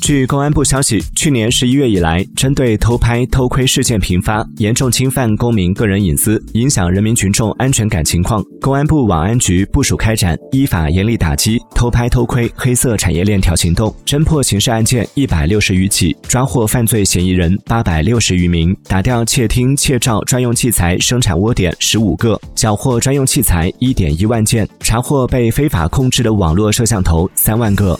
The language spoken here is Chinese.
据公安部消息去年十一月以来针对偷拍偷窥事件频发严重侵犯公民个人隐私影响人民群众安全感情况公安部网安局部署开展依法严厉打击偷拍偷窥黑色产业链条行动侦破刑事案件一百六十余起抓获犯罪嫌疑人八百六十余名打掉窃听窃照专用器材生产窝点十五个缴获专用器材一点一万件查获被非法控制的网络摄像头三万个。